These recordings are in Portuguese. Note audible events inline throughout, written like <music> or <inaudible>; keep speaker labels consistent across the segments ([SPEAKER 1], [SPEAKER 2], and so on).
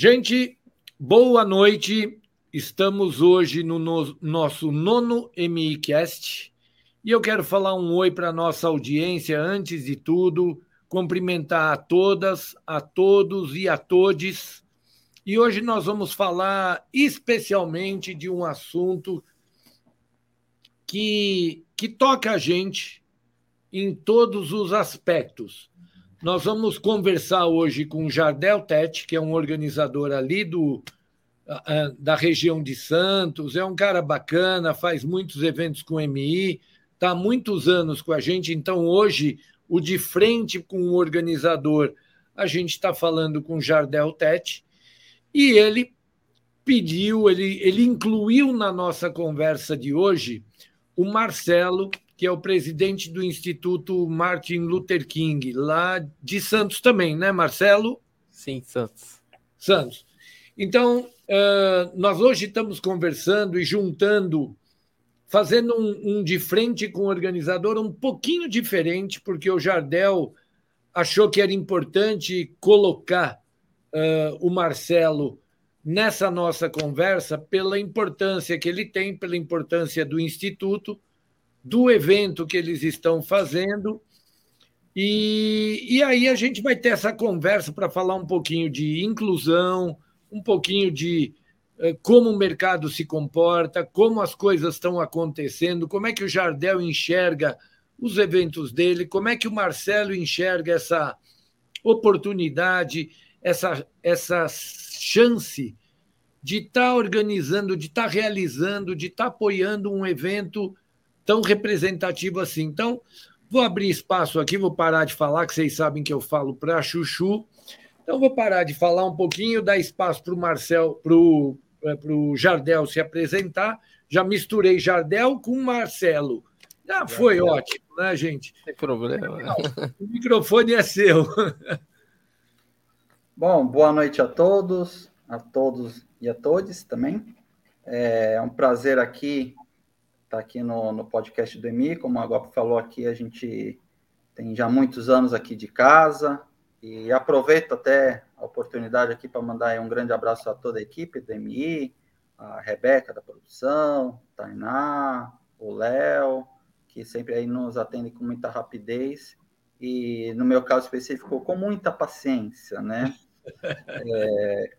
[SPEAKER 1] Gente, boa noite. Estamos hoje no, no nosso nono MICast e eu quero falar um oi para nossa audiência antes de tudo, cumprimentar a todas, a todos e a todes. E hoje nós vamos falar especialmente de um assunto que, que toca a gente em todos os aspectos. Nós vamos conversar hoje com Jardel Tete, que é um organizador ali do, da região de Santos, é um cara bacana, faz muitos eventos com MI, está há muitos anos com a gente, então hoje o de frente com o organizador, a gente está falando com Jardel Tete, e ele pediu, ele, ele incluiu na nossa conversa de hoje o Marcelo, que é o presidente do Instituto Martin Luther King, lá de Santos também, né, Marcelo?
[SPEAKER 2] Sim, Santos.
[SPEAKER 1] Santos. Então, nós hoje estamos conversando e juntando, fazendo um, um de frente com o organizador um pouquinho diferente, porque o Jardel achou que era importante colocar o Marcelo nessa nossa conversa pela importância que ele tem, pela importância do Instituto do evento que eles estão fazendo. E, e aí a gente vai ter essa conversa para falar um pouquinho de inclusão, um pouquinho de eh, como o mercado se comporta, como as coisas estão acontecendo, como é que o Jardel enxerga os eventos dele, como é que o Marcelo enxerga essa oportunidade, essa, essa chance de estar tá organizando, de estar tá realizando, de estar tá apoiando um evento tão representativo assim. Então, vou abrir espaço aqui, vou parar de falar, que vocês sabem que eu falo para Chuchu. Então, vou parar de falar um pouquinho, dar espaço para o Marcel, para o é, Jardel se apresentar. Já misturei Jardel com Marcelo. Já foi Jardel. ótimo, né, gente?
[SPEAKER 2] Sem problema.
[SPEAKER 1] o microfone é seu. <laughs>
[SPEAKER 3] Bom, boa noite a todos, a todos e a todos também. É um prazer aqui está aqui no, no podcast do EMI. Como a Guapo falou aqui, a gente tem já muitos anos aqui de casa e aproveito até a oportunidade aqui para mandar um grande abraço a toda a equipe do EMI, a Rebeca da produção, Tainá, o Léo, que sempre aí nos atendem com muita rapidez e, no meu caso específico, com muita paciência, né? <laughs> É,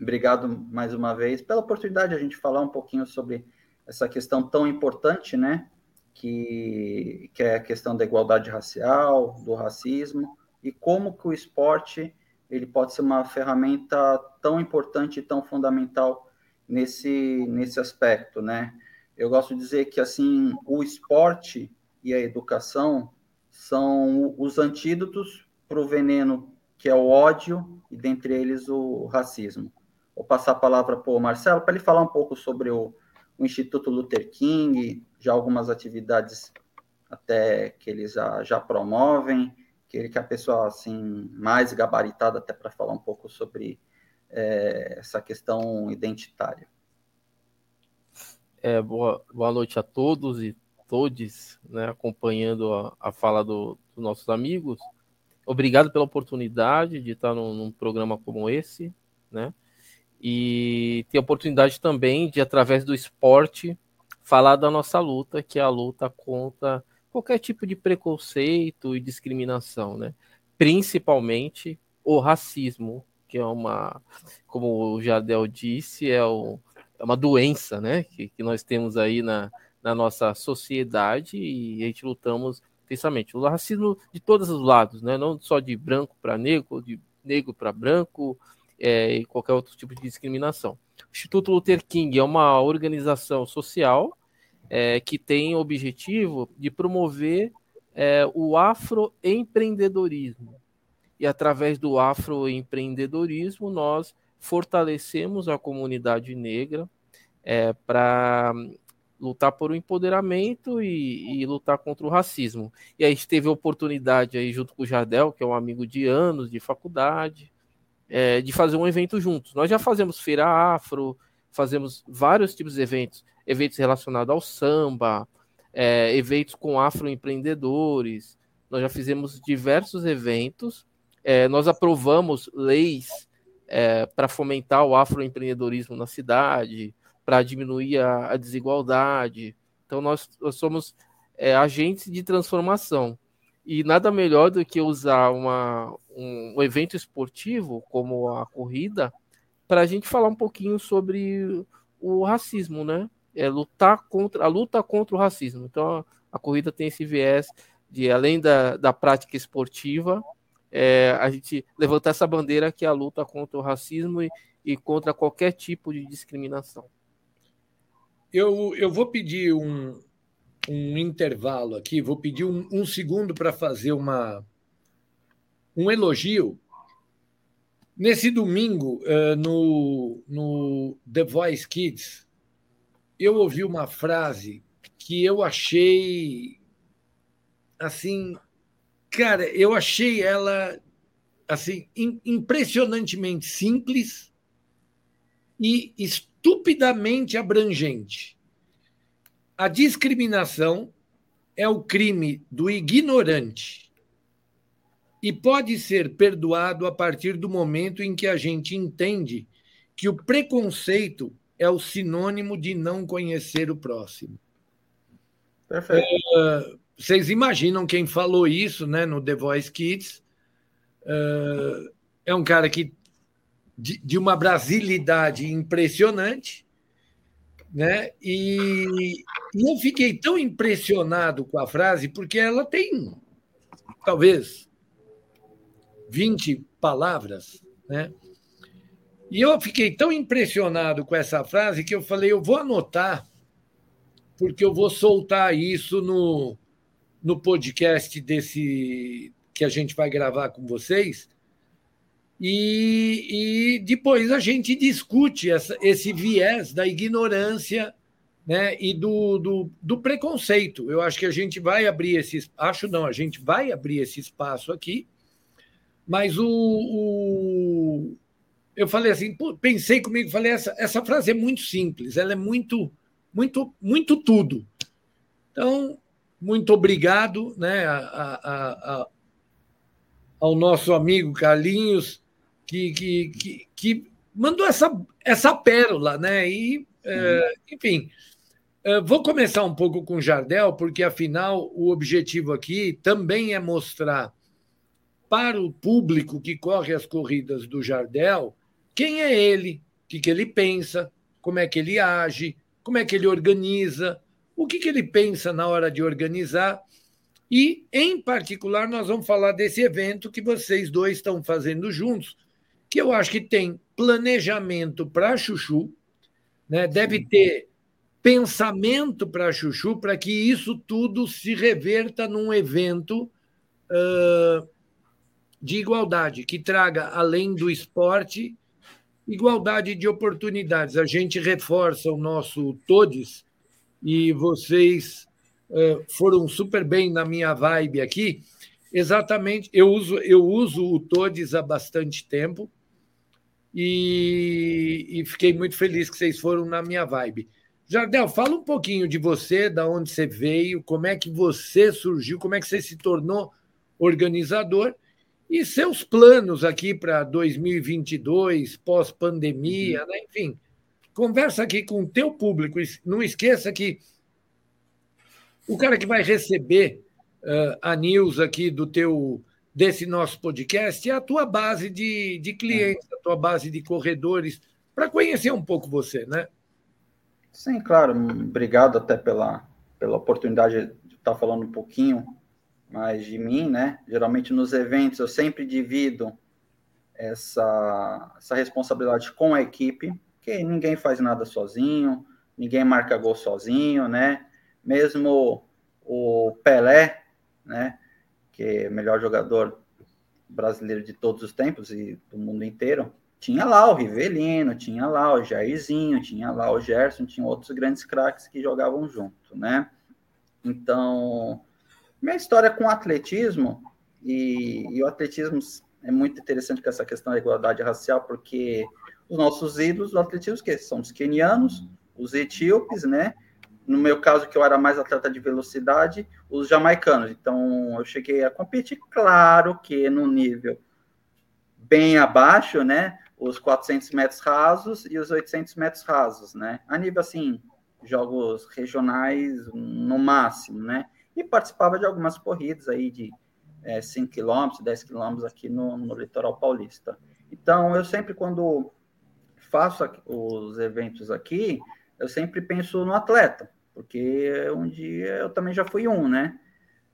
[SPEAKER 3] obrigado mais uma vez pela oportunidade de a gente falar um pouquinho sobre essa questão tão importante, né? Que, que é a questão da igualdade racial, do racismo, e como que o esporte ele pode ser uma ferramenta tão importante e tão fundamental nesse, nesse aspecto, né? Eu gosto de dizer que, assim, o esporte e a educação são os antídotos para o veneno que é o ódio e, dentre eles, o racismo. Vou passar a palavra para o Marcelo para ele falar um pouco sobre o, o Instituto Luther King, já algumas atividades até que eles já, já promovem, que, que a pessoa assim mais gabaritada até para falar um pouco sobre é, essa questão identitária.
[SPEAKER 2] É, boa, boa noite a todos e todes, né, acompanhando a, a fala do, dos nossos amigos. Obrigado pela oportunidade de estar num, num programa como esse, né? E ter a oportunidade também de, através do esporte, falar da nossa luta, que é a luta contra qualquer tipo de preconceito e discriminação, né? Principalmente o racismo, que é uma, como o Jardel disse, é, o, é uma doença, né? Que, que nós temos aí na, na nossa sociedade e a gente lutamos intensamente. O racismo de todos os lados, né? Não só de branco para negro, de negro para branco, é, e qualquer outro tipo de discriminação. O Instituto Luther King é uma organização social é, que tem o objetivo de promover é, o afroempreendedorismo. E através do afroempreendedorismo, nós fortalecemos a comunidade negra é, para lutar por um empoderamento e, e, lutar contra o racismo. E a gente teve a oportunidade aí, junto com o Jardel, que é um amigo de anos de faculdade, é, de fazer um evento juntos. Nós já fazemos feira afro, fazemos vários tipos de eventos, eventos relacionados ao samba, é, eventos com afroempreendedores. Nós já fizemos diversos eventos. É, nós aprovamos leis é, para fomentar o afroempreendedorismo na cidade, para diminuir a, a, desigualdade. Então, nós, nós somos é, agentes de transformação. E nada melhor do que usar uma, um, um evento esportivo, como a corrida, para a gente falar um pouquinho sobre o racismo, né? É lutar contra a luta contra o racismo. Então, a, a corrida tem esse viés de, além da, da prática esportiva, é, a gente levantar essa bandeira que é a luta contra o racismo e, e contra qualquer tipo de discriminação.
[SPEAKER 1] Eu, eu vou pedir um, um intervalo aqui, vou pedir um, um segundo para fazer uma, um elogio. Nesse domingo, uh, no, no The Voice Kids, eu ouvi uma frase que eu achei assim, cara, eu achei ela assim impressionantemente simples e estupidamente abrangente. A discriminação é o crime do ignorante e pode ser perdoado a partir do momento em que a gente entende que o preconceito é o sinônimo de não conhecer o próximo. Perfeito. É, vocês imaginam quem falou isso né, no The Voice Kids? É, é um cara que de, de uma brasilidade impressionante né? E, e eu fiquei tão impressionado com a frase, porque ela tem talvez 20 palavras, né? E eu fiquei tão impressionado com essa frase que eu falei, eu vou anotar, porque eu vou soltar isso no, no podcast desse que a gente vai gravar com vocês. E, e depois a gente discute essa, esse viés da ignorância né, e do, do, do, preconceito. Eu acho que a gente vai abrir esse acho não, a gente vai abrir esse espaço aqui, mas o, o eu falei assim, pensei comigo, falei essa, essa frase é muito simples, ela é muito muito muito tudo. Então, muito obrigado, né, a, a, a, ao nosso amigo Carlinhos que, que, que, que mandou essa, essa pérola, né? E, é, enfim, é, vou começar um pouco com o Jardel, porque afinal o objetivo aqui também é mostrar para o público que corre as corridas do Jardel quem é ele, o que, que ele pensa, como é que ele age, como é que ele organiza, o que, que ele pensa na hora de organizar. E, em particular, nós vamos falar desse evento que vocês dois estão fazendo juntos, que eu acho que tem planejamento para Chuchu, né? deve ter pensamento para Chuchu, para que isso tudo se reverta num evento uh, de igualdade, que traga, além do esporte, igualdade de oportunidades. A gente reforça o nosso todos e vocês uh, foram super bem na minha vibe aqui. Exatamente, eu uso, eu uso o Todes há bastante tempo e, e, fiquei muito feliz que vocês foram na minha vibe. Jardel, fala um pouquinho de você, da onde você veio, como é que você surgiu, como é que você se tornou organizador e seus planos aqui para 2022, pós-pandemia, uhum. né? enfim. Conversa aqui com o teu público. Não esqueça que o cara que vai receber uh, a news aqui do teu desse nosso podcast é a tua base de, de clientes, a tua base de corredores, para conhecer um pouco você, né?
[SPEAKER 3] Sim, claro. Obrigado até pela, pela oportunidade de estar falando um pouquinho mais de mim, né? Geralmente nos eventos eu sempre divido essa, essa responsabilidade com a equipe, que ninguém faz nada sozinho, ninguém marca gol sozinho, né? Mesmo o Pelé, né? Que é melhor jogador brasileiro de todos os tempos e do mundo inteiro, tinha lá o Rivelino, tinha lá o Jairzinho, tinha lá o Gerson, tinha outros grandes craques que jogavam junto, né? Então, minha história com o atletismo, e, e, o atletismo é muito interessante com essa questão da igualdade racial, porque os nossos ídolos do atletismo que são os quenianos, os etíopes, né? No meu caso, que eu era mais atleta de velocidade, os jamaicanos. Então, eu cheguei a competir, claro que no nível bem abaixo, né? os 400 metros rasos e os 800 metros rasos, né? A nível, assim, jogos regionais no máximo, né? E participava de algumas corridas aí de é, 5 km, 10 km aqui no, no litoral paulista. Então, eu sempre, quando faço os eventos aqui, eu sempre penso no atleta, porque um dia eu também já fui um, né?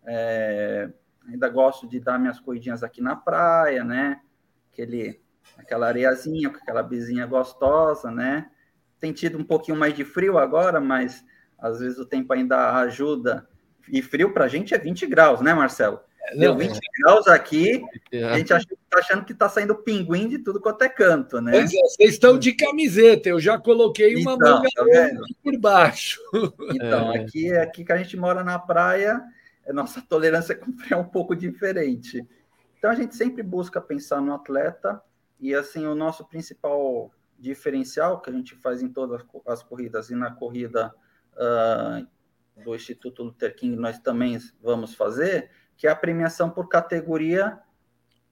[SPEAKER 3] É, ainda gosto de dar minhas corridinhas aqui na praia, né? Aquele, aquela areiazinha, com aquela bizinha gostosa, né? Tem tido um pouquinho mais de frio agora, mas às vezes o tempo ainda ajuda. E frio para a gente é 20 graus, né, Marcelo? Deu 20 é. graus aqui, é. a gente está achando que está saindo pinguim de tudo quanto é canto, né? Pois é,
[SPEAKER 1] vocês estão de camiseta, eu já coloquei uma então, manga tá por baixo. <laughs>
[SPEAKER 3] Então, é. aqui, aqui que a gente mora na praia, nossa tolerância <laughs> com frio é um pouco diferente. Então, a gente sempre busca pensar no atleta, e assim, o nosso principal diferencial que a gente faz em todas as corridas, e na corrida uh, do Instituto Luther King nós também vamos fazer, que é a premiação por categoria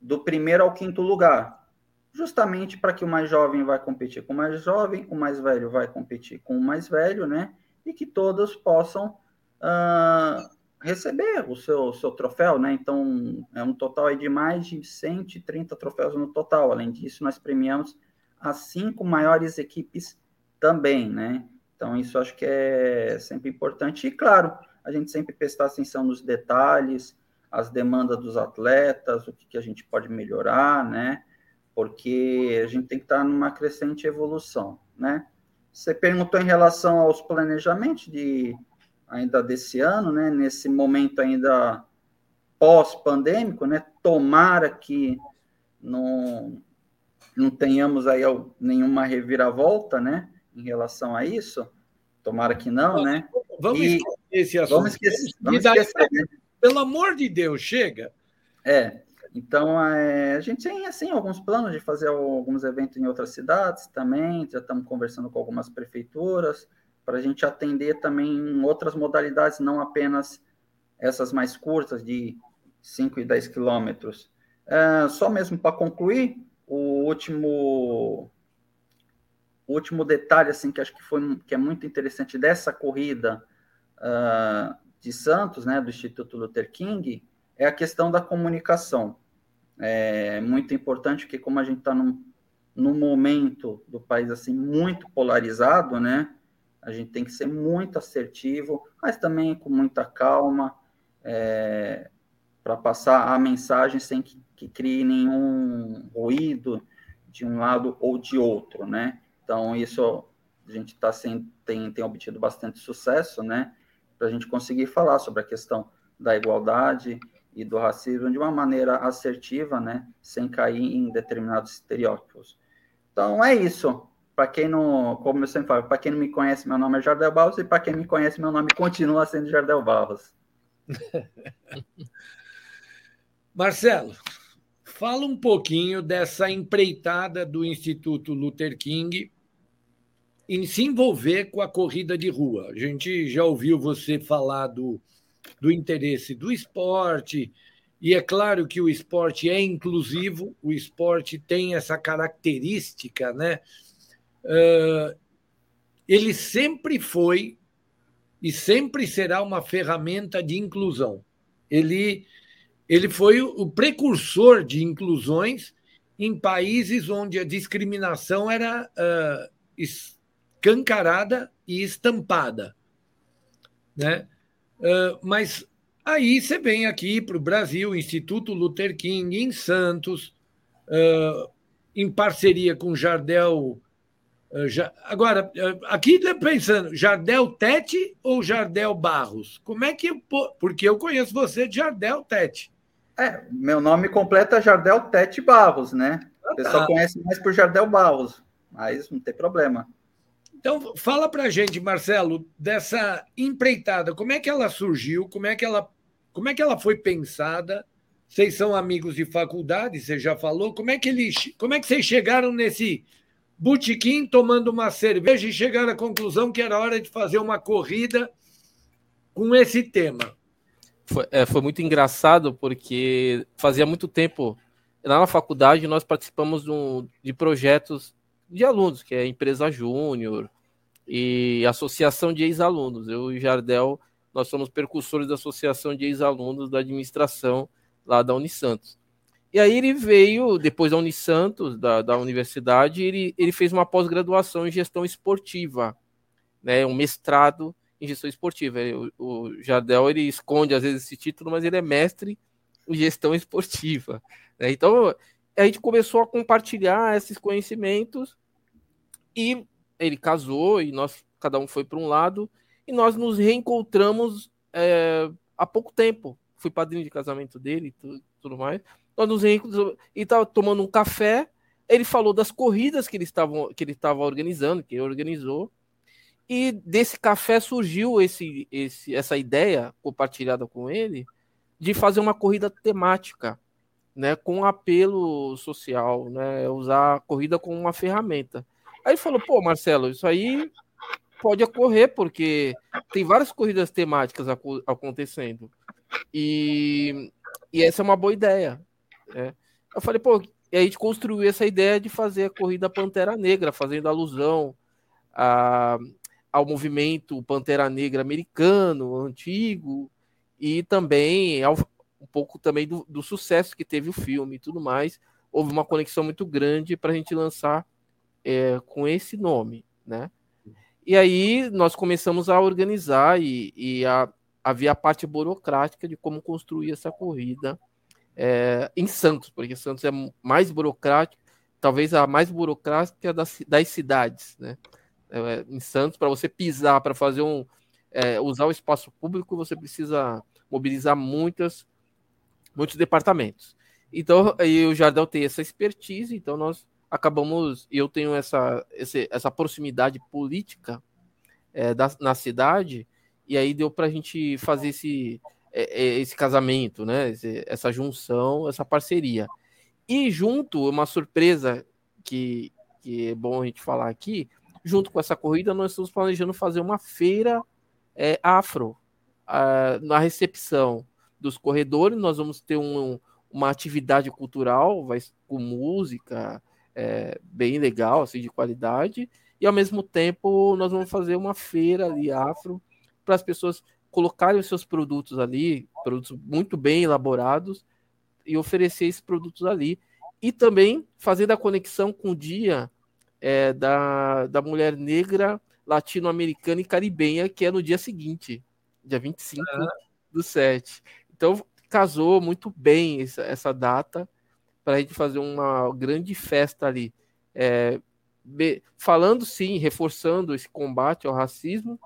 [SPEAKER 3] do primeiro ao quinto lugar. Justamente para que o mais jovem vai competir com o mais jovem, o mais velho vai competir com o mais velho, né? E que todos possam uh, receber o seu, seu troféu, né? Então, é um total de mais de 130 troféus no total. Além disso, nós premiamos as cinco maiores equipes também, né? Então, isso acho que é sempre importante. E, claro, a gente sempre prestar atenção nos detalhes, as demandas dos atletas, o que, que a gente pode melhorar, né? Porque a gente tem que estar numa crescente evolução, né? Você perguntou em relação aos planejamentos de ainda desse ano, né? Nesse momento ainda pós-pandêmico, né? Tomara que não, não tenhamos aí nenhuma reviravolta, né? Em relação a isso. Tomara que não, né?
[SPEAKER 1] Vamos e, esquecer esse assunto. Vamos esquecer, vamos esquecer né? Pelo amor de Deus, chega.
[SPEAKER 3] É, então é, a gente tem assim alguns planos de fazer alguns eventos em outras cidades também. Já estamos conversando com algumas prefeituras para a gente atender também outras modalidades, não apenas essas mais curtas de 5 e 10 quilômetros. É, só mesmo para concluir, o último o último detalhe assim que acho que foi que é muito interessante dessa corrida uh, de Santos, né, do Instituto Luther King, é a questão da comunicação. É muito importante que, como a gente está num, num momento do país assim muito polarizado, né, a gente tem que ser muito assertivo, mas também com muita calma, é, para passar a mensagem sem que, que crie nenhum ruído de um lado ou de outro, né? Então, isso a gente tá sem, tem, tem obtido bastante sucesso, né? Para a gente conseguir falar sobre a questão da igualdade e do racismo de uma maneira assertiva, né, sem cair em determinados estereótipos. Então é isso. Para quem não, como eu sempre falo, para quem não me conhece, meu nome é Jardel Barros e para quem me conhece, meu nome continua sendo Jardel Barros. <laughs>
[SPEAKER 1] Marcelo, fala um pouquinho dessa empreitada do Instituto Luther King em se envolver com a corrida de rua. A gente já ouviu você falar do, do interesse do esporte, e é claro que o esporte é inclusivo, o esporte tem essa característica, né? Uh, ele sempre foi e sempre será uma ferramenta de inclusão. Ele, ele foi o precursor de inclusões em países onde a discriminação era uh, escancarada e estampada. Né? Uh, mas aí você vem aqui para o Brasil, Instituto Luther King, em Santos, uh, em parceria com Jardel. Uh, ja, agora, aqui pensando, Jardel Tete ou Jardel Barros? Como é que. Eu, porque eu conheço você de Jardel Tete.
[SPEAKER 3] É, meu nome completo é Jardel Tete Barros, né? Ah, o pessoal tá. conhece mais por Jardel Barros, mas não tem problema.
[SPEAKER 1] Então, fala para a gente, Marcelo, dessa empreitada, como é que ela surgiu, como é que ela, como é que ela foi pensada? Vocês são amigos de faculdade, você já falou. Como é que eles, como é que vocês chegaram nesse botequim tomando uma cerveja e chegaram à conclusão que era hora de fazer uma corrida com esse tema?
[SPEAKER 2] Foi, é, foi muito engraçado porque fazia muito tempo lá na faculdade nós participamos de projetos de alunos, que é Empresa Júnior e Associação de Ex-Alunos. Eu e Jardel, nós somos percursores da Associação de Ex-Alunos da Administração lá da Unisantos. E aí ele veio, depois da Unisantos, da, da universidade, ele, ele fez uma pós-graduação em gestão esportiva, né, um mestrado em gestão esportiva. O, o Jardel, ele esconde às vezes esse título, mas ele é mestre em gestão esportiva. Né? Então, a gente começou a compartilhar esses conhecimentos e ele casou e nós, cada um foi para um lado, e nós nos reencontramos é, há pouco tempo. Fui padrinho de casamento dele e tudo, tudo mais. Nós nos reencontramos e estava tomando um café. Ele falou das corridas que ele estava que ele estava organizando, que ele organizou. E desse café surgiu esse, esse, essa ideia compartilhada com ele de fazer uma corrida temática, né, com apelo social, né, usar a corrida como uma ferramenta. Aí falou: pô, Marcelo, isso aí pode ocorrer, porque tem várias corridas temáticas acontecendo. E, e essa é uma boa ideia. Né? Eu falei, pô, e a gente construiu essa ideia de fazer a corrida Pantera Negra, fazendo alusão a, ao movimento Pantera Negra americano, antigo, e também ao, um pouco também do, do sucesso que teve o filme e tudo mais. Houve uma conexão muito grande para a gente lançar é, com esse nome, né? E aí nós começamos a organizar e, e a, havia a parte burocrática de como construir essa corrida é, em Santos, porque Santos é mais burocrático, talvez a mais burocrática das, das cidades, né? É, em Santos, para você pisar, para fazer um é, usar o espaço público, você precisa mobilizar muitas, muitos departamentos. Então, aí o Jardel tem essa expertise, então nós acabamos, eu tenho essa, esse, essa proximidade política é, da, na cidade, e aí deu para a gente fazer esse, é, é, esse casamento, né? Esse, essa junção, essa parceria. E junto, uma surpresa que, que é bom a gente falar aqui, junto com essa corrida, nós estamos planejando fazer uma feira é, afro a, na recepção dos corredores. Nós vamos ter um, uma atividade cultural, vai com música, é, bem legal, assim, de qualidade, e ao mesmo tempo nós vamos fazer uma feira ali afro para as pessoas colocarem os seus produtos ali, produtos muito bem elaborados, e oferecer esses produtos ali. E também fazendo a conexão com o dia é, da, da mulher negra, latino-americana e caribenha, que é no dia seguinte, dia 25 uhum. do 7. Então, casou muito bem essa, essa data para a gente fazer uma grande festa ali. É, falando sim, reforçando esse combate ao racismo,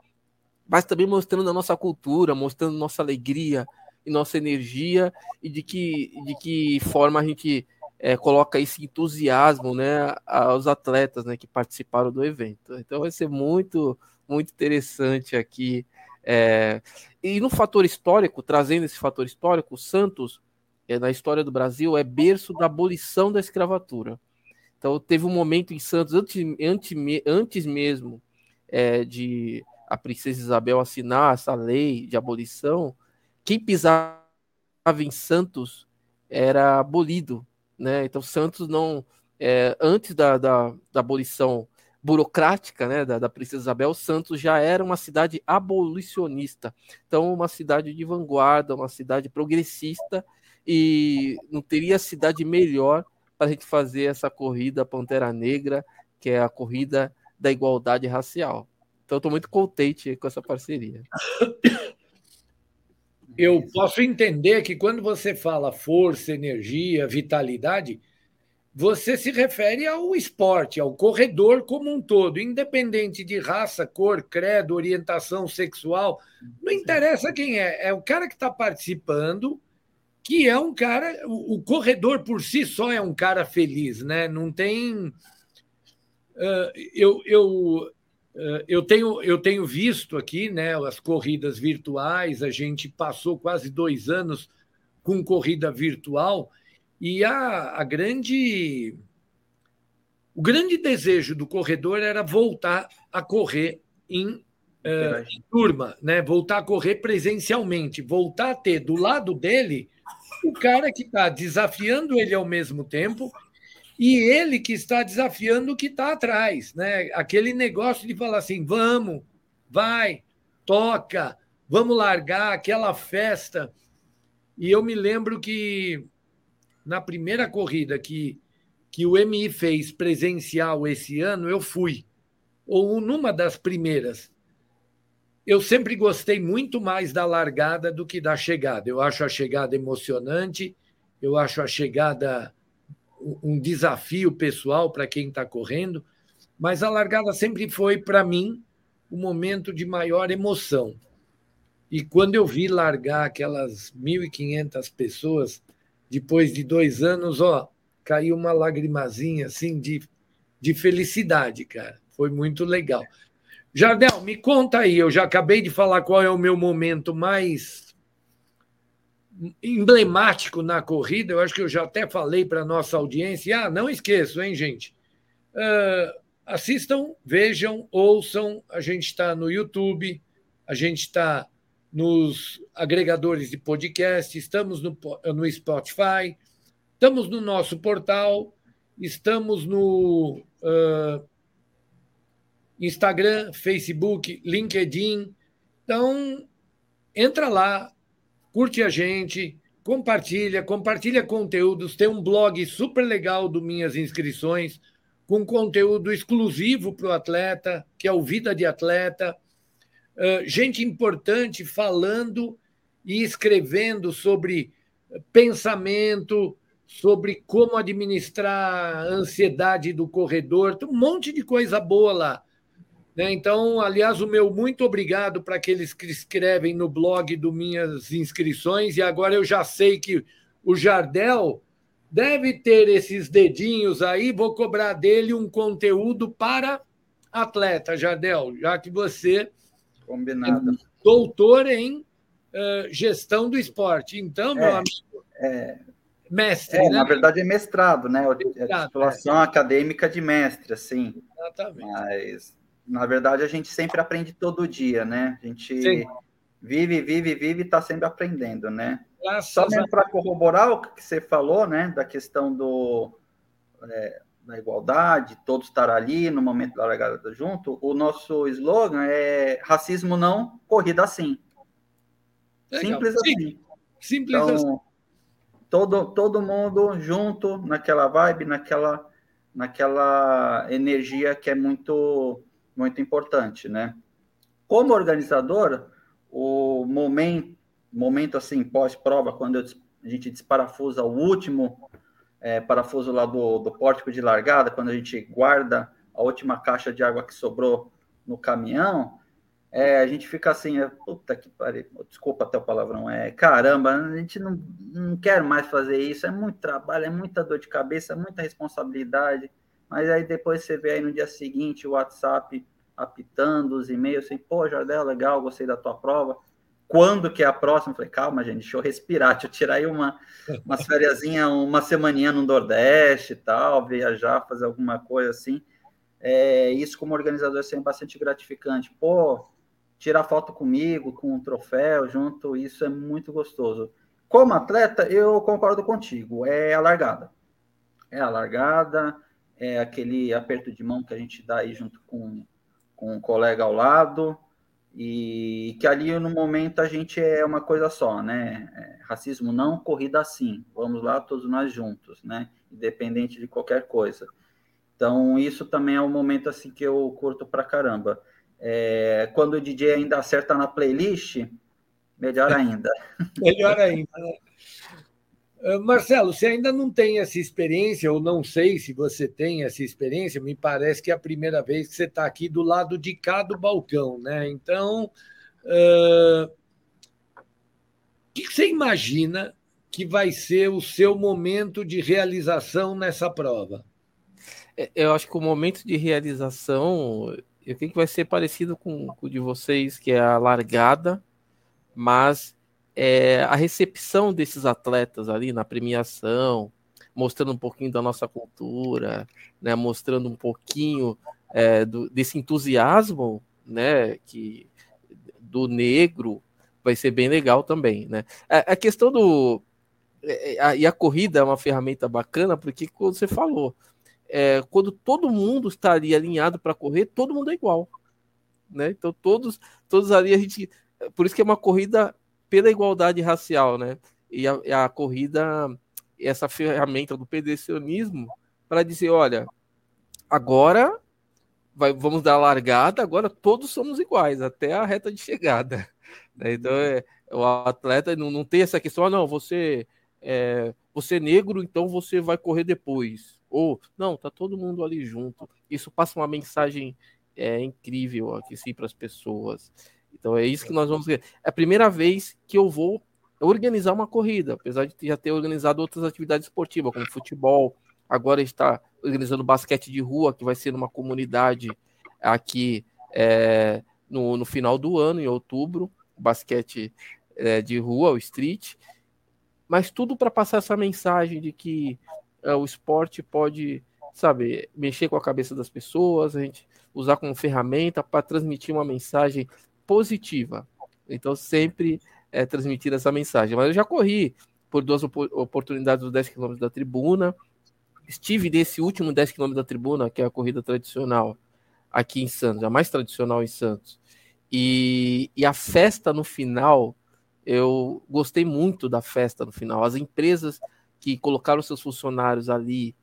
[SPEAKER 2] mas também mostrando a nossa cultura, mostrando nossa alegria e nossa energia e de que, de que forma a gente é, coloca esse entusiasmo né, aos atletas né, que participaram do evento. Então vai ser muito, muito interessante aqui. É... E no fator histórico, trazendo esse fator histórico, o Santos é, na história do Brasil, é berço da abolição da escravatura. Então, teve um momento em Santos, antes, antes, antes mesmo é, de a princesa Isabel assinar essa lei de abolição, quem pisava em Santos era abolido. Né? Então, Santos não. É, antes da, da, da, abolição burocrática né, da, da princesa Isabel, Santos já era uma cidade abolicionista. Então, uma cidade de vanguarda, uma cidade progressista e não teria cidade melhor para a gente fazer essa corrida Pantera Negra, que é a corrida da igualdade racial. Então, estou muito contente com essa parceria.
[SPEAKER 1] Eu posso entender que quando você fala força, energia, vitalidade, você se refere ao esporte, ao corredor como um todo, independente de raça, cor, credo, orientação sexual, não interessa quem é, é o cara que está participando que é um cara. O, o, corredor por si só é um cara feliz, né? Não tem. Uh, eu, eu, uh, eu, tenho, eu tenho visto aqui né, as corridas virtuais, a gente passou quase dois anos com corrida virtual, e a, a grande. O grande desejo do corredor era voltar a correr em, uh, em turma, né? voltar a correr presencialmente, voltar a ter do lado dele o cara que está desafiando ele ao mesmo tempo e ele que está desafiando o que está atrás, né? Aquele negócio de falar assim, vamos, vai, toca, vamos largar aquela festa. E eu me lembro que na primeira corrida que, que o MI fez presencial esse ano, eu fui, ou numa das primeiras. Eu sempre gostei muito mais da largada do que da chegada. Eu acho a chegada emocionante, eu acho a chegada um desafio pessoal para quem está correndo, mas a largada sempre foi, para mim, o momento de maior emoção. E quando eu vi largar aquelas 1.500 pessoas, depois de dois anos, ó, caiu uma lagrimazinha assim de, de felicidade, cara. Foi muito legal. Jardel, me conta aí, eu já acabei de falar qual é o meu momento mais emblemático na corrida, eu acho que eu já até falei para nossa audiência. Ah, não esqueço, hein, gente? Uh, assistam, vejam, ouçam. A gente está no YouTube, a gente está nos agregadores de podcast, estamos no, no Spotify, estamos no nosso portal, estamos no uh, Instagram, Facebook, LinkedIn. Então, entra lá, curte a gente, compartilha, compartilha conteúdos. Tem um blog super legal do Minhas Inscrições, com conteúdo exclusivo para o atleta, que é o Vida de Atleta. Uh, gente importante falando e escrevendo sobre pensamento, sobre como administrar a ansiedade do corredor, um monte de coisa boa lá. Né? Então, aliás, o meu muito obrigado para aqueles que escrevem no blog do Minhas Inscrições, e agora eu já sei que o Jardel deve ter esses dedinhos aí, vou cobrar dele um conteúdo para atleta, Jardel, já que você
[SPEAKER 3] Combinado.
[SPEAKER 1] é doutor em uh, gestão do esporte. Então, meu
[SPEAKER 3] é,
[SPEAKER 1] amigo,
[SPEAKER 3] é,
[SPEAKER 1] mestre,
[SPEAKER 3] é,
[SPEAKER 1] né?
[SPEAKER 3] Na verdade é mestrado, né?
[SPEAKER 1] Mestrado,
[SPEAKER 3] a titulação
[SPEAKER 1] é.
[SPEAKER 3] acadêmica de mestre, assim.
[SPEAKER 1] Exatamente.
[SPEAKER 3] Mas na verdade, a gente sempre aprende todo dia, né? A gente Sim. vive, vive, vive e está sempre aprendendo, né? Graças Só mesmo para corroborar o que você falou, né? Da questão do, é, da igualdade, todos estar ali no momento da largada junto, o nosso slogan é racismo não, corrida sim. Legal. Simples Sim. assim.
[SPEAKER 1] Simples então, assim.
[SPEAKER 3] Todo, todo mundo junto naquela vibe, naquela, naquela energia que é muito muito importante, né? Como organizador, o momento, momento assim, pós-prova, quando eu, a gente desparafusa o último é, parafuso lá do, do pórtico de largada, quando a gente guarda a última caixa de água que sobrou no caminhão, é, a gente fica assim, é, puta que pariu, desculpa até o palavrão, é caramba, a gente não, não quer mais fazer isso, é muito trabalho, é muita dor de cabeça, é muita responsabilidade, mas aí depois você vê aí no dia seguinte o WhatsApp apitando os e-mails, assim, pô, Jardel, legal, gostei da tua prova. Quando que é a próxima? Eu falei, calma, gente, deixa eu respirar, deixa eu tirar aí uma, umas férias, uma semaninha no Nordeste e tal, viajar, fazer alguma coisa assim. É, isso como organizador assim, é bastante gratificante. Pô, tirar foto comigo, com um troféu junto, isso é muito gostoso. Como atleta, eu concordo contigo, é a largada. É a largada, é aquele aperto de mão que a gente dá aí junto com, com um colega ao lado, e que ali no momento a gente é uma coisa só, né? É, racismo não, corrida sim. Vamos lá, todos nós juntos, né? Independente de qualquer coisa. Então, isso também é um momento assim que eu curto pra caramba. É, quando o DJ ainda acerta na playlist, melhor ainda. <laughs>
[SPEAKER 1] melhor ainda. Né? Ah, Marcelo, você ainda não tem essa experiência, ou não sei se você tem essa experiência, me parece que é a primeira vez que você está aqui do lado de cá do balcão, né? Então, o que você imagina que vai ser o seu momento de realização nessa prova?
[SPEAKER 2] É, eu acho que o momento de realização, eu tenho que vai ser parecido com o de vocês, que é a largada, mas é, a recepção desses atletas ali na premiação, mostrando um pouquinho da nossa cultura, né, mostrando um pouquinho é, do, desse entusiasmo né, que, do negro, vai ser bem legal também. Né? A, a questão do, é, é, a, e a corrida é uma ferramenta bacana, porque como você falou, é, quando todo mundo está ali alinhado para correr, todo mundo é igual. Né? Então todos, todos ali a gente. Por isso que é uma corrida pela igualdade racial, né? E a, a corrida, essa ferramenta do pedestrianismo, para dizer, olha, agora vai, vamos dar a largada, agora todos somos iguais, até a reta de chegada. <laughs> Né? Então, é, o atleta não, não tem essa questão, ah, não, você é, você é negro, então você vai correr depois. Ou, não, tá todo mundo ali junto. Isso passa uma mensagem é, incrível aqui sim para as pessoas. Então é isso que nós vamos ver. É a primeira vez que eu vou organizar uma corrida, apesar de já ter organizado outras atividades esportivas, como futebol. Agora está organizando basquete de rua, que vai ser numa comunidade aqui é, no, no final do ano, em outubro. Basquete é, de rua, o street, mas tudo para passar essa mensagem de que é, o esporte pode, sabe, mexer com a cabeça das pessoas, a gente usar como ferramenta para transmitir uma mensagem positiva. Então, sempre é, transmitir essa mensagem. Mas eu já corri por duas oportunidades dos 10 km da tribuna, estive nesse último 10 km da tribuna, que é a corrida tradicional aqui em Santos, a mais tradicional em Santos. E, e a festa no final eu gostei muito da festa no final. As empresas que colocaram seus funcionários ali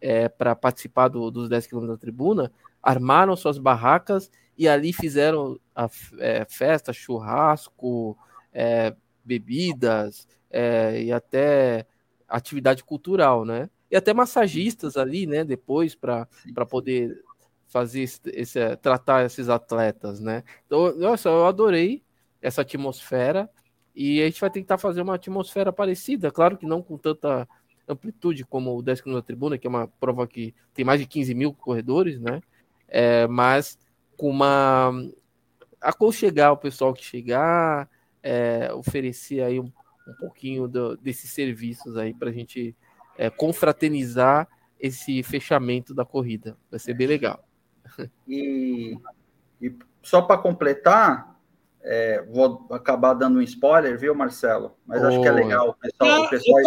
[SPEAKER 2] é, para participar do, dos 10 quilômetros da tribuna armaram suas barracas e ali fizeram a é, festa, churrasco, é, bebidas é, e até atividade cultural, né? E até massagistas ali, né? Depois para poder fazer esse, esse, tratar esses atletas, né? Então, nossa, eu adorei essa atmosfera. E a gente vai tentar fazer uma atmosfera parecida, claro que não com tanta amplitude como o 10 km da tribuna, que é uma prova que tem mais de 15 mil corredores, né? É, mas com uma aconchegar o pessoal que chegar, é, oferecer aí um, um pouquinho do, desses serviços aí para a gente é, confraternizar esse fechamento da corrida. Vai ser bem legal.
[SPEAKER 3] E, e só para completar, é, vou acabar dando um spoiler, viu, Marcelo? Mas oh. acho que é legal. O pessoal, o pessoal,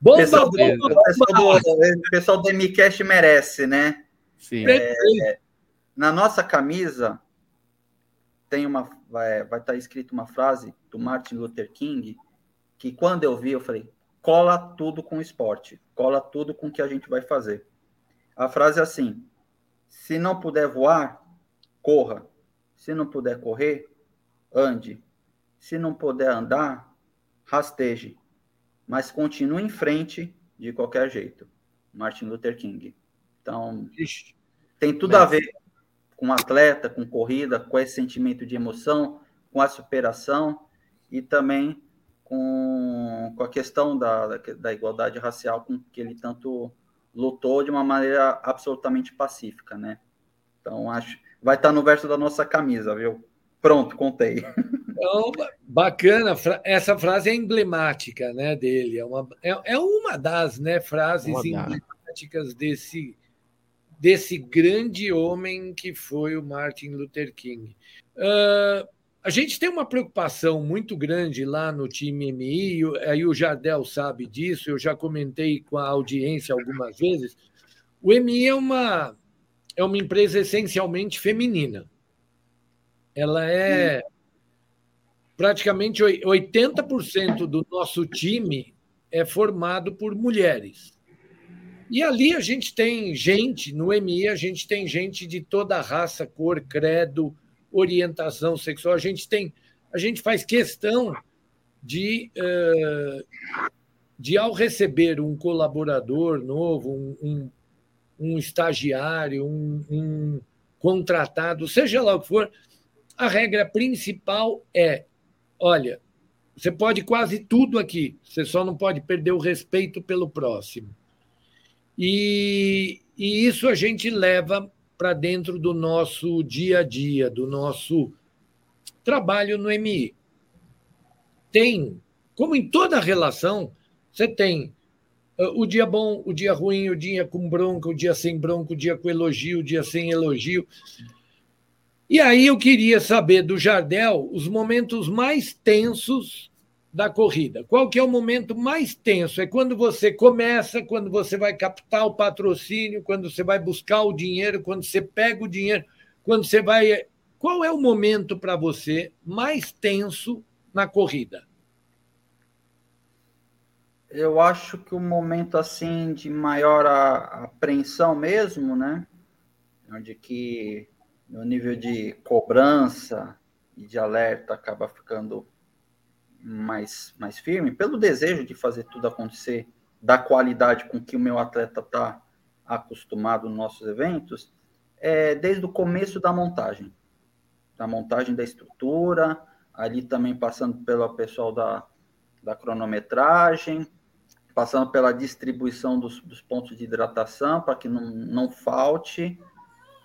[SPEAKER 3] bomba, pessoal, bomba, o pessoal do, o pessoal do MCast merece, né?
[SPEAKER 2] Sim.
[SPEAKER 3] É, na nossa camisa tem uma vai, vai estar tá escrito uma frase do Martin Luther King que quando eu vi eu falei cola tudo com esporte, cola tudo com o que a gente vai fazer. A frase é assim: se não puder voar, corra. Se não puder correr, ande. Se não puder andar, rasteje. Mas continue em frente de qualquer jeito. Martin Luther King. Então, tem tudo a ver com atleta, com corrida, com esse sentimento de emoção, com a superação e também com, com a questão da, da igualdade racial com que ele tanto lutou de uma maneira absolutamente pacífica, né? Então, acho vai estar no verso da nossa camisa, viu? Pronto, contei. <laughs>
[SPEAKER 1] Então, bacana, essa frase é emblemática né, dele, é uma, é, é uma das né, frases uma emblemáticas desse, desse grande homem que foi o Martin Luther King. Uh, a gente tem uma preocupação muito grande lá no time MI, aí o Jardel sabe disso, eu já comentei com a audiência algumas vezes. O MI é uma, é uma empresa essencialmente feminina ela é praticamente 80% do nosso time é formado por mulheres. E ali a gente tem gente, no MI, a gente tem gente de toda raça, cor, credo, orientação sexual. A gente tem, a gente faz questão de, de ao receber um colaborador novo, um, um, um estagiário, um, um contratado, seja lá o que for, a regra principal é: olha, você pode quase tudo aqui, você só não pode perder o respeito pelo próximo. E, e isso a gente leva para dentro do nosso dia a dia, do nosso trabalho no MI. Tem, como em toda relação, você tem uh, o dia bom, o dia ruim, o dia com bronca, o dia sem bronca, o dia com elogio, o dia sem elogio. E aí eu queria saber do Jardel os momentos mais tensos da corrida? Qual que é o momento mais tenso? É quando você começa, quando você vai captar o patrocínio, quando você vai buscar o dinheiro, quando você pega o dinheiro, quando você vai. Qual é o momento para você mais tenso na corrida?
[SPEAKER 3] Eu acho que o momento assim de maior apreensão mesmo, né? Onde que o nível de cobrança e de alerta acaba ficando mais, mais firme, pelo desejo de fazer tudo acontecer da qualidade com que o meu atleta está acostumado nos nossos eventos, é desde o começo da montagem. Da montagem da estrutura, ali também passando pelo pessoal da, da cronometragem, passando pela distribuição dos, dos pontos de hidratação para que não, não falte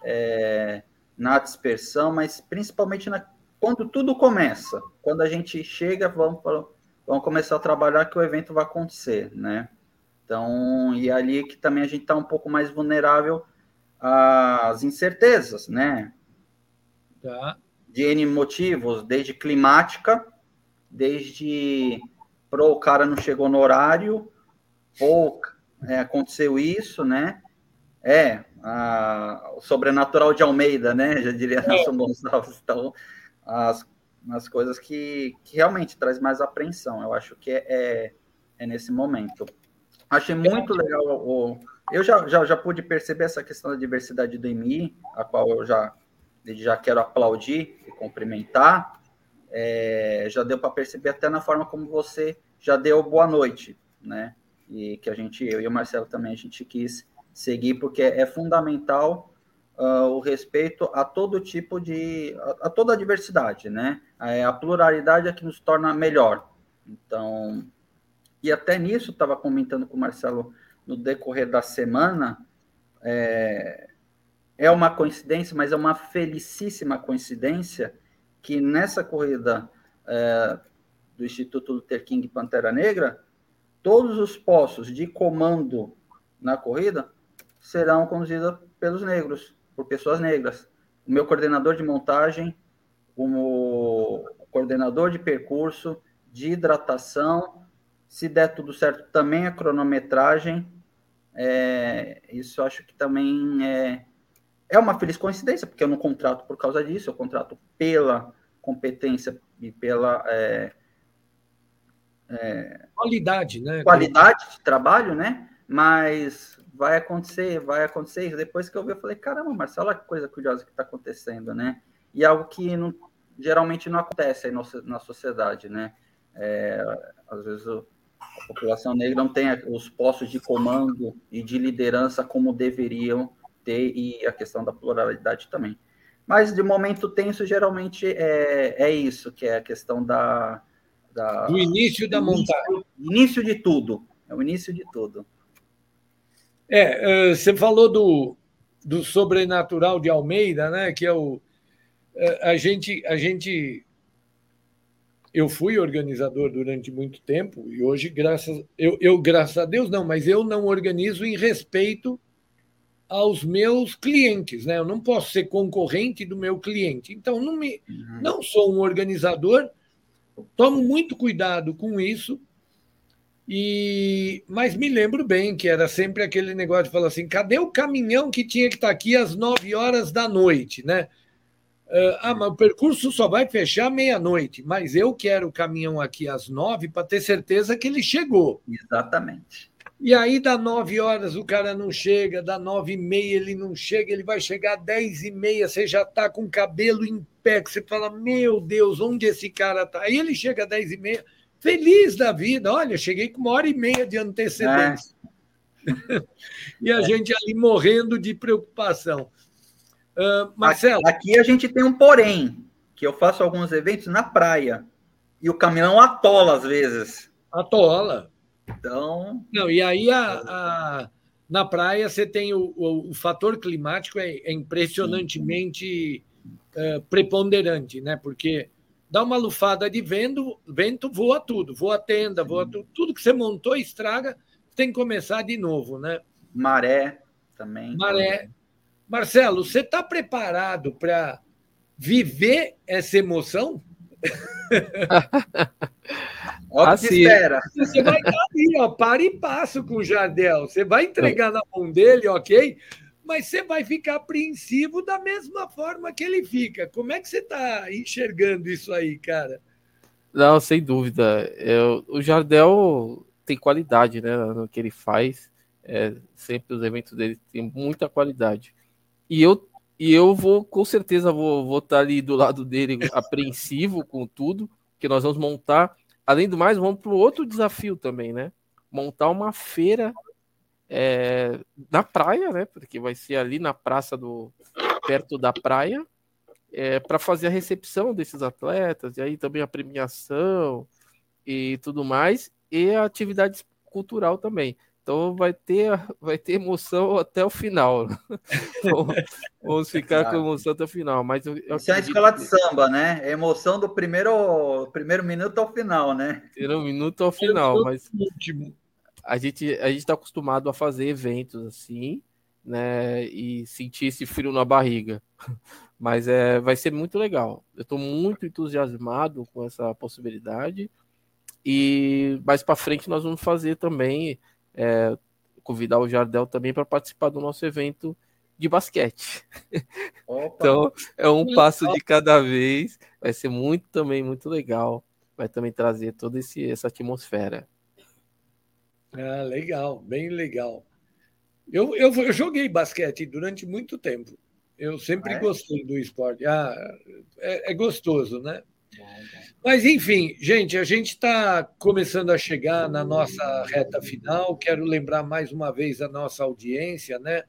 [SPEAKER 3] é, na dispersão, mas principalmente na, quando tudo começa, quando a gente chega, vamos, vamos começar a trabalhar que o evento vai acontecer, né? Então, e ali que também a gente está um pouco mais vulnerável às incertezas, né? Tá. De N motivos, desde climática, desde pro o cara não chegou no horário, ou é, aconteceu isso, né? É, a, o sobrenatural de Almeida, né? Já diria é. Nelson Gonçalves. Então, as, as coisas que, que realmente traz mais apreensão. Eu acho que é, é, nesse momento. Achei muito legal o. Eu já, já, já pude perceber essa questão da diversidade do MI, a qual eu já, já quero aplaudir e cumprimentar. É, já deu para perceber até na forma como você já deu boa noite, né? E que a gente, eu e o Marcelo também, a gente quis seguir, porque é fundamental uh, o respeito a todo tipo de. a, a toda a diversidade, né? A, a, pluralidade é que nos torna melhor. Então, e até nisso, estava comentando com o Marcelo no decorrer da semana, é, é uma coincidência, mas é uma felicíssima coincidência que nessa corrida é, do Instituto Luther King Pantera Negra, todos os postos de comando na corrida serão conduzidos pelos negros por pessoas negras. O meu coordenador de montagem, o coordenador de percurso, de hidratação, se der tudo certo, também a cronometragem. É, isso acho que também é, é uma feliz coincidência, porque eu não contrato por causa disso, eu contrato pela competência e pela é,
[SPEAKER 1] é, qualidade, né?
[SPEAKER 3] Qualidade de trabalho, né? Mas vai acontecer, vai acontecer. Depois que eu vi, eu falei, caramba, Marcelo, olha que coisa curiosa que está acontecendo, né? E algo que não, geralmente não acontece aí na sociedade, né? É, às vezes o, a população negra não tem os postos de comando e de liderança como deveriam ter, e a questão da pluralidade também. Mas de momento tenso, geralmente é, é isso, que é a questão da, da
[SPEAKER 1] do início da montagem.
[SPEAKER 3] Início de tudo. É o início de tudo.
[SPEAKER 1] É, você falou do, do sobrenatural de Almeida, né? Que é o a gente a gente eu fui organizador durante muito tempo e hoje graças eu, eu graças a Deus não, mas eu não organizo em respeito aos meus clientes, né? Eu não posso ser concorrente do meu cliente. Então não me uhum. não sou um organizador, tomo muito cuidado com isso e, mas me lembro bem que era sempre aquele negócio de falar assim: cadê o caminhão que tinha que estar aqui às 9 horas da noite, né? Ah, ah mas o percurso só vai fechar meia-noite, mas eu quero o caminhão aqui às nove para ter certeza que ele chegou.
[SPEAKER 3] Exatamente.
[SPEAKER 1] E aí, dá nove horas, o cara não chega, dá nove e meia, ele não chega, ele vai chegar às dez e meia, você já está com o cabelo em pé, que você fala, meu Deus, onde esse cara está? Aí ele chega às dez e meia, feliz da vida. Olha, cheguei com uma hora e meia de antecedência. É. <laughs> e a é. gente ali morrendo de preocupação. Uh, Marcelo.
[SPEAKER 3] Aqui a gente tem um porém, que eu faço alguns eventos na praia. E o caminhão atola às vezes.
[SPEAKER 1] Atola.
[SPEAKER 3] Então.
[SPEAKER 1] Não, e aí a, a na praia você tem o, o, o fator climático é, é impressionantemente uh, preponderante, né? Porque dá uma lufada de vento, vento voa tudo, voa tenda, voa tudo, tudo que você montou estraga, tem que começar de novo, né?
[SPEAKER 3] Maré também.
[SPEAKER 1] Maré. Marcelo, você está preparado para viver essa emoção? <laughs>
[SPEAKER 3] Ó, assim, espera.
[SPEAKER 1] Você vai estar ali, ó, para e passo com o Jardel. Você vai entregar na mão dele, ok? Mas você vai ficar apreensivo da mesma forma que ele fica. Como é que você está enxergando isso aí, cara?
[SPEAKER 2] Não, sem dúvida. Eu, o Jardel tem qualidade, né, no que ele faz. É, sempre os eventos dele têm muita qualidade. E eu e eu vou, com certeza, vou, vou estar ali do lado dele, <laughs> apreensivo com tudo, que nós vamos montar. Além do mais, vamos para outro desafio também, né? Montar uma feira é, na praia, né? Porque vai ser ali na praça do perto da praia, é, para fazer a recepção desses atletas e aí também a premiação e tudo mais e a atividade cultural também. Então vai ter, <laughs> vai ter emoção até o final. <laughs> Vamos ficar com emoção até o final. Mas eu,
[SPEAKER 3] eu Isso é a escola de samba, né? É emoção do primeiro, primeiro minuto ao final, né?
[SPEAKER 2] Primeiro minuto ao final, mas a gente a gente está acostumado a fazer eventos assim, né? E sentir esse frio na barriga. <laughs> Mas é, vai ser muito legal. Eu estou muito entusiasmado com essa possibilidade. E mais para frente nós vamos fazer também é, convidar o Jardel também para participar do nosso evento de basquete. <laughs> então, é um passo de cada vez. Vai ser muito também muito legal. Vai também trazer toda esse, essa atmosfera.
[SPEAKER 1] Ah, legal, bem legal. Eu, eu, eu joguei basquete durante muito tempo. Eu sempre ah, é? gostei do esporte. Ah, é, é gostoso, né? Mas, enfim, gente, a gente está começando a chegar na nossa reta final. Quero lembrar mais uma vez a nossa audiência, né?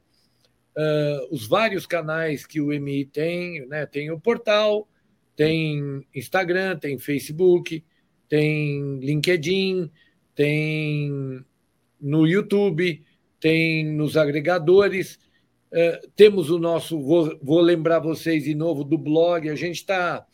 [SPEAKER 1] Uh, os vários canais que o MI tem, né? Tem o portal, tem Instagram, tem Facebook, tem LinkedIn, tem no YouTube, tem nos agregadores. Uh, temos o nosso, vou, vou lembrar vocês de novo do blog. A gente está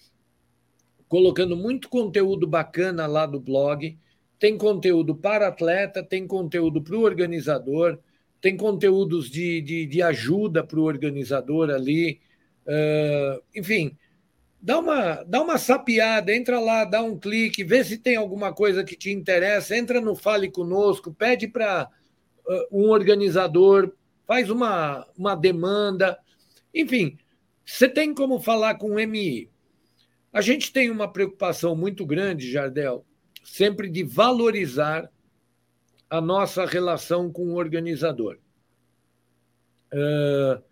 [SPEAKER 1] colocando muito conteúdo bacana lá do blog. Tem conteúdo para atleta, tem conteúdo para o organizador, tem conteúdos de, de, de ajuda para o organizador ali. Uh, enfim, dá uma, dá uma sapiada, entra lá, dá um clique, vê se tem alguma coisa que te interessa, entra no Fale Conosco, pede para uh, um organizador, faz uma, uma demanda. Enfim, você tem como falar com o MI. A gente tem uma preocupação muito grande, Jardel, sempre de valorizar a nossa relação com o organizador. Uh,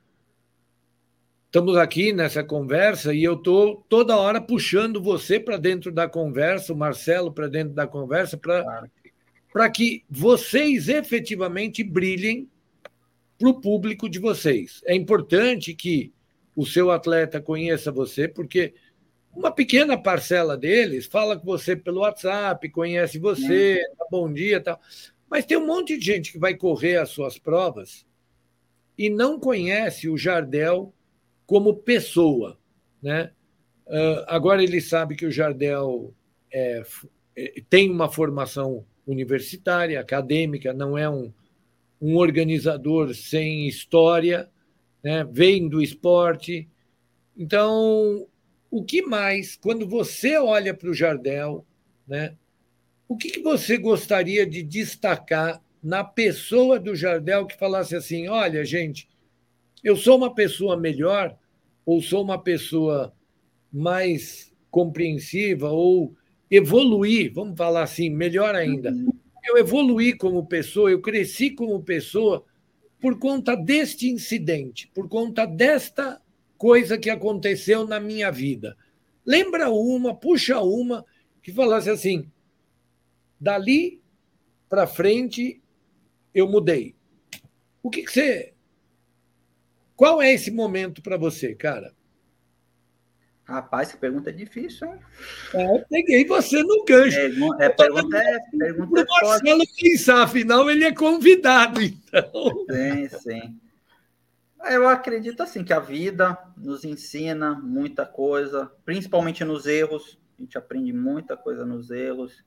[SPEAKER 1] estamos aqui nessa conversa e eu estou toda hora puxando você para dentro da conversa, o Marcelo para dentro da conversa, para claro. que vocês efetivamente brilhem para o público de vocês. É importante que o seu atleta conheça você, porque uma pequena parcela deles fala com você pelo WhatsApp, conhece você, dá bom dia tal. Mas tem um monte de gente que vai correr as suas provas e não conhece o Jardel como pessoa. Né? Uh, agora ele sabe que o Jardel é, é, tem uma formação universitária, acadêmica, não é um, um organizador sem história, né? vem do esporte. Então, o que mais, quando você olha para o Jardel, né, o que, que você gostaria de destacar na pessoa do Jardel que falasse assim: olha, gente, eu sou uma pessoa melhor, ou sou uma pessoa mais compreensiva, ou evoluir, vamos falar assim, melhor ainda. Eu evoluí como pessoa, eu cresci como pessoa por conta deste incidente, por conta desta coisa que aconteceu na minha vida. Lembra uma, puxa uma, que falasse assim: dali para frente eu mudei. O que, que você. Qual é esse momento para você, cara?
[SPEAKER 3] Rapaz, essa pergunta é difícil, hein?
[SPEAKER 1] É, peguei você no gancho. É,
[SPEAKER 3] é pergunta é, pergunta
[SPEAKER 1] o Marcelo pensar, afinal, ele é convidado, <laughs> então.
[SPEAKER 3] Sim, sim. Eu acredito assim que a vida nos ensina muita coisa, principalmente nos erros. A gente aprende muita coisa nos erros.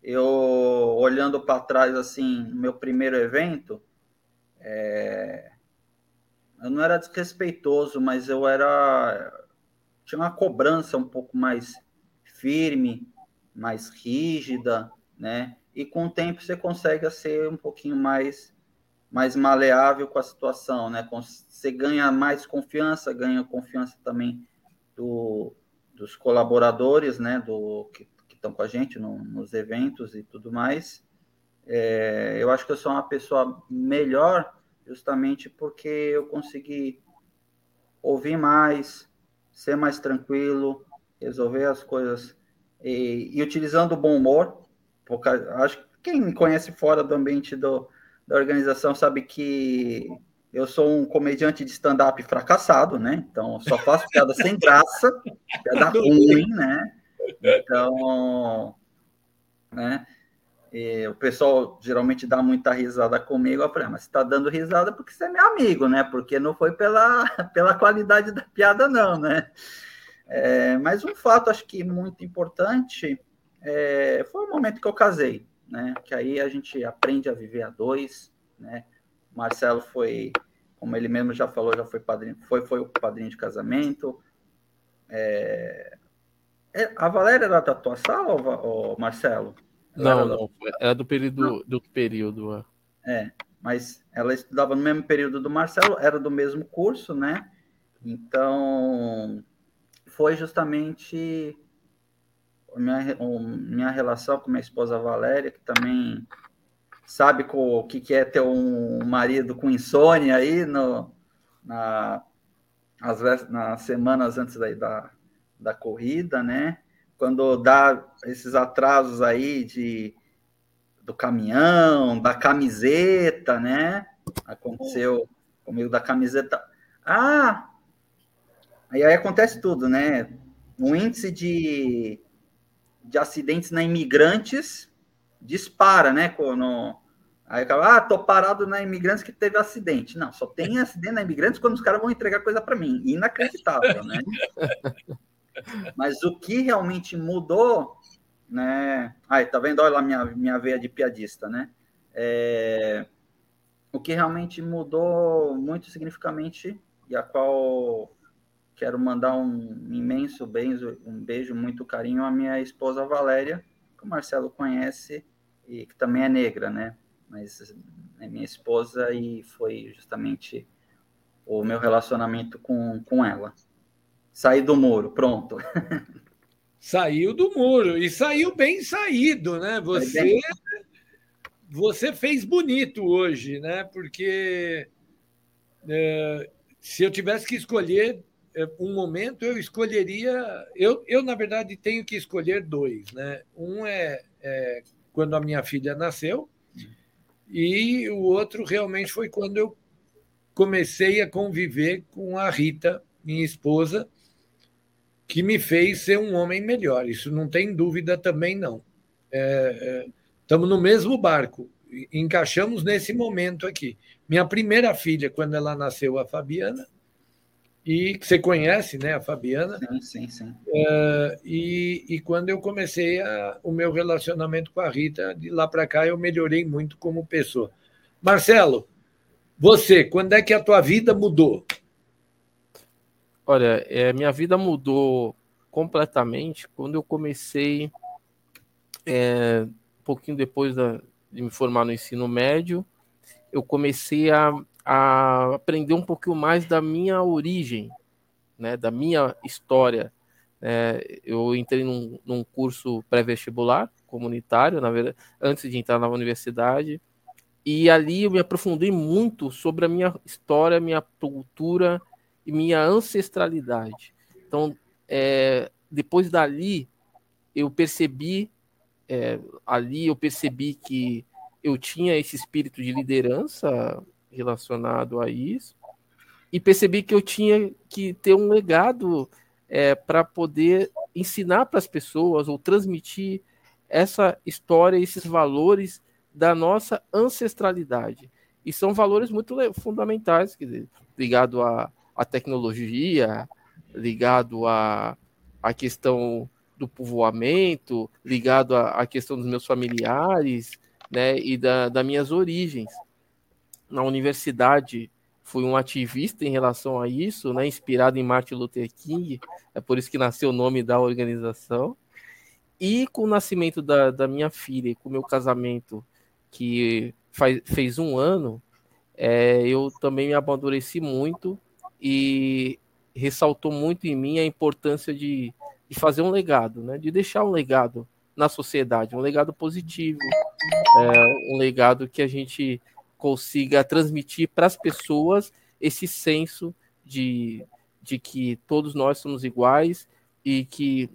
[SPEAKER 3] Eu olhando para trás assim, no meu primeiro evento, é... eu não era desrespeitoso, mas eu era tinha uma cobrança um pouco mais firme, mais rígida, né? E com o tempo você consegue ser um pouquinho mais mais maleável com a situação, né? Você ganha mais confiança, ganha confiança também do, dos colaboradores, né? Do que estão com a gente no, nos eventos e tudo mais. É, eu acho que eu sou uma pessoa melhor justamente porque eu consegui ouvir mais, ser mais tranquilo, resolver as coisas e, e utilizando o bom humor. Porque acho que quem me conhece fora do ambiente do, da organização sabe que eu sou um comediante de stand-up fracassado, né? Então, só faço piada sem <laughs> graça, piada ruim, né? Então, né? E o pessoal geralmente dá muita risada comigo. Eu falei, ah, mas você está dando risada porque você é meu amigo, né? Porque não foi pela, <laughs> pela qualidade da piada, não, né? É, mas um fato, acho que muito importante, é, foi o momento que eu casei, né? Que aí a gente aprende a viver a dois, né? Marcelo foi, como ele mesmo já falou, já foi padrinho, foi, foi o padrinho de casamento. É, é a Valéria era da tua sala, Marcelo?
[SPEAKER 2] Não, não, era do período, não. do período.
[SPEAKER 3] É. é, mas ela estudava no mesmo período do Marcelo, era do mesmo curso, né? Então, foi justamente minha, minha relação com minha esposa Valéria, que também sabe o que, que é ter um marido com insônia aí no, na, as, nas semanas antes da, da, da corrida, né? Quando dá esses atrasos aí de do caminhão, da camiseta, né? Aconteceu comigo da camiseta. Ah, Aí, aí acontece tudo, né? O índice de, de acidentes na imigrantes dispara, né? No, aí acaba, ah, tô parado na imigrantes que teve acidente. Não, só tem acidente na imigrantes quando os caras vão entregar coisa para mim. Inacreditável, né? <laughs> Mas o que realmente mudou, né? Aí, tá vendo? Olha lá minha, minha veia de piadista, né? É... O que realmente mudou muito significativamente e a qual Quero mandar um imenso beijo, um beijo, muito carinho à minha esposa Valéria, que o Marcelo conhece e que também é negra, né? Mas é minha esposa e foi justamente o meu relacionamento com, com ela. Saí do muro, pronto.
[SPEAKER 1] Saiu do muro e saiu bem saído, né? Você, você fez bonito hoje, né? Porque é, se eu tivesse que escolher é, um momento eu escolheria. Eu, eu, na verdade, tenho que escolher dois. Né? Um é, é quando a minha filha nasceu, e o outro realmente foi quando eu comecei a conviver com a Rita, minha esposa, que me fez ser um homem melhor. Isso não tem dúvida também, não. É, é, estamos no mesmo barco, encaixamos nesse momento aqui. Minha primeira filha, quando ela nasceu, a Fabiana, e que você conhece, né, a Fabiana.
[SPEAKER 3] Sim, sim, sim.
[SPEAKER 1] Uh, e, e quando eu comecei a, o meu relacionamento com a Rita, de lá para cá eu melhorei muito como pessoa. Marcelo, você, quando é que a tua vida mudou?
[SPEAKER 2] Olha, é, minha vida mudou completamente quando eu comecei, é, um pouquinho depois da, de me formar no ensino médio, eu comecei a, a aprender um pouquinho mais da minha origem, né, da minha história. É, eu entrei num, num curso pré-vestibular comunitário, na verdade, antes de entrar na universidade, e ali eu me aprofundei muito sobre a minha história, minha cultura e minha ancestralidade. Então, é, depois dali, eu percebi, é, ali eu percebi que eu tinha esse espírito de liderança relacionado a isso e percebi que eu tinha que ter um legado é, para poder ensinar para as pessoas ou transmitir essa história, esses valores da nossa ancestralidade. E são valores muito fundamentais, ligado à, à tecnologia, ligado à, à questão do povoamento, ligado à, à questão dos meus familiares, né, e da, das minhas origens na universidade fui um ativista em relação a isso, né, inspirado em Martin Luther King, é por isso que nasceu o nome da organização. E com o nascimento da, da minha filha, com o meu casamento, que faz, fez um ano, é, eu também me amadureci muito e ressaltou muito em mim a importância de, de fazer um legado, né? de deixar um legado na sociedade, um legado positivo, é, um legado que a gente consiga transmitir para as pessoas esse senso de, de que todos nós somos iguais e que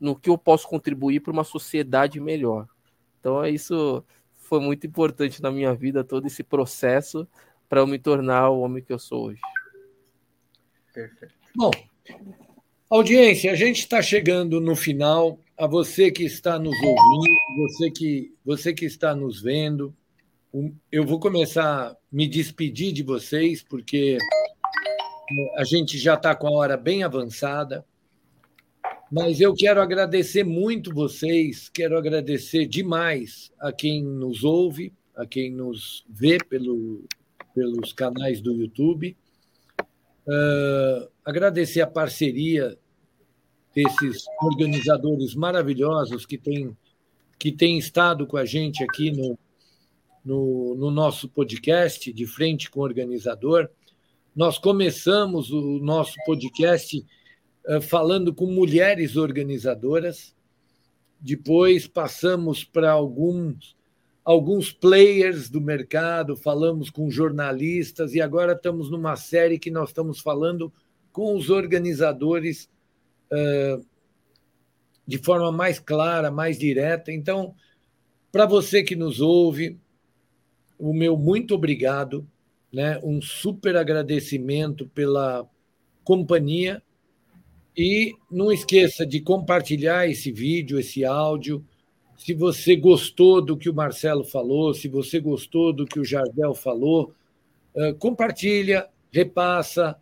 [SPEAKER 2] no que eu posso contribuir para uma sociedade melhor. Então é isso foi muito importante na minha vida todo esse processo para eu me tornar o homem que eu sou hoje.
[SPEAKER 1] Perfeito. Bom, audiência, a gente está chegando no final. A você que está nos ouvindo, você que, você que está nos vendo, eu vou começar a me despedir de vocês, porque a gente já está com a hora bem avançada. Mas eu quero agradecer muito vocês, quero agradecer demais a quem nos ouve, a quem nos vê pelo, pelos canais do YouTube. Uh, agradecer a parceria desses organizadores maravilhosos que têm, que têm estado com a gente aqui no, no, no nosso podcast, de frente com o organizador. Nós começamos o nosso podcast uh, falando com mulheres organizadoras, depois passamos para alguns alguns players do mercado, falamos com jornalistas e agora estamos numa série que nós estamos falando com os organizadores uh, de forma mais clara, mais direta. Então, para você que nos ouve, o meu muito obrigado, né? um super agradecimento pela companhia. E não esqueça de compartilhar esse vídeo, esse áudio, se você gostou do que o Marcelo falou, se você gostou do que o Jardel falou, compartilha, repassa,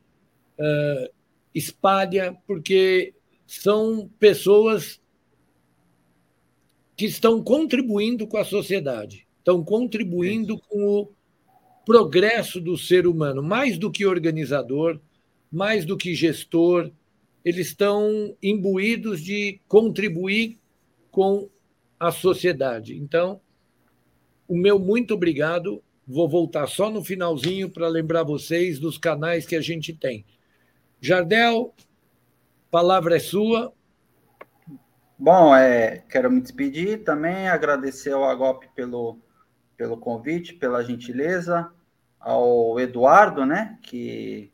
[SPEAKER 1] espalha, porque são pessoas que estão contribuindo com a sociedade, estão contribuindo com o progresso do ser humano, mais do que organizador, mais do que gestor, eles estão imbuídos de contribuir com à sociedade. Então, o meu muito obrigado. Vou voltar só no finalzinho para lembrar vocês dos canais que a gente tem. Jardel, palavra é sua.
[SPEAKER 3] Bom, é, quero me despedir também, agradecer ao Agop pelo, pelo convite, pela gentileza, ao Eduardo, né, que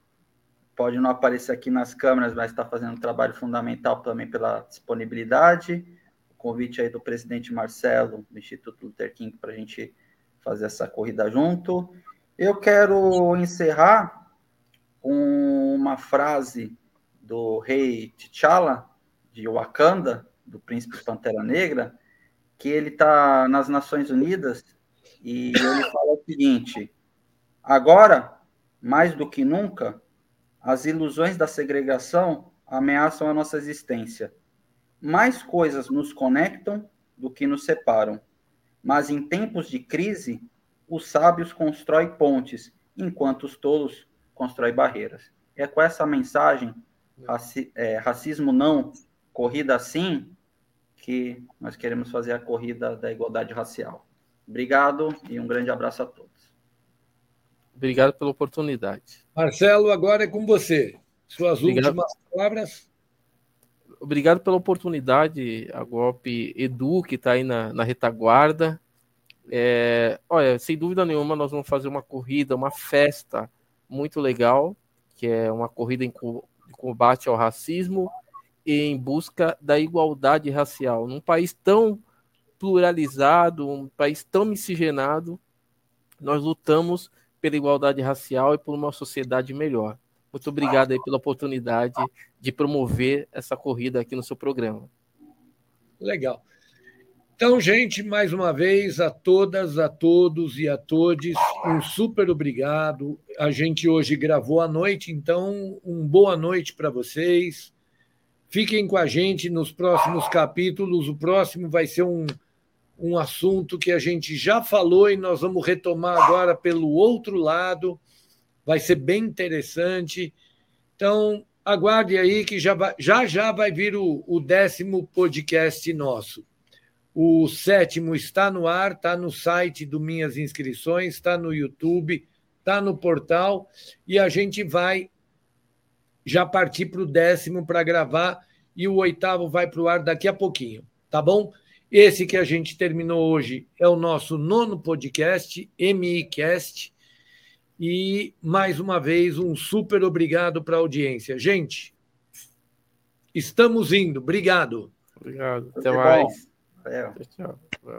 [SPEAKER 3] pode não aparecer aqui nas câmeras, mas está fazendo um trabalho fundamental também pela disponibilidade convite aí do presidente Marcelo, do Instituto Luther King, para a gente fazer essa corrida junto. Eu quero encerrar com uma frase do rei T'Challa, de Wakanda, do príncipe Pantera Negra, que ele está nas Nações Unidas e ele fala o seguinte: agora, mais do que nunca, as ilusões da segregação ameaçam a nossa existência mais coisas nos conectam do que nos separam. Mas em tempos de crise, os sábios constroem pontes, enquanto os tolos constroem barreiras. É com essa mensagem, raci é, racismo não, corrida sim, que nós queremos fazer a corrida da igualdade racial. Obrigado e um grande abraço a todos.
[SPEAKER 2] Obrigado pela oportunidade.
[SPEAKER 1] Marcelo, agora é com você. Suas Obrigado. últimas palavras
[SPEAKER 2] obrigado pela oportunidade, a golpe Edu, que está aí na, na retaguarda. É, olha, sem dúvida nenhuma, nós vamos fazer uma corrida, uma festa muito legal, que é uma corrida em combate ao racismo e em busca da igualdade racial. Num país tão pluralizado, um país tão miscigenado, nós lutamos pela igualdade racial e por uma sociedade melhor. Muito obrigado aí pela oportunidade de promover essa corrida aqui no seu programa.
[SPEAKER 1] Legal. Então, gente, mais uma vez, a todas, a todos e a todos, um super obrigado. A gente hoje gravou à noite, então, um boa noite para vocês. Fiquem com a gente nos próximos capítulos. O próximo vai ser um, um assunto que a gente já falou e nós vamos retomar agora pelo outro lado vai ser bem interessante. Então, aguarde aí que já, vai, já, já vai vir o, o décimo podcast nosso. O sétimo está no ar, está no site do Minhas Inscrições, está no YouTube, está no portal, e a gente vai já partir para o décimo para gravar, e o oitavo vai para o ar daqui a pouquinho, tá bom? Esse que a gente terminou hoje é o nosso nono podcast, MICast, e, mais uma vez, um super obrigado para a audiência. Gente, estamos indo. Obrigado.
[SPEAKER 2] Obrigado. Até mais.
[SPEAKER 3] Tchau.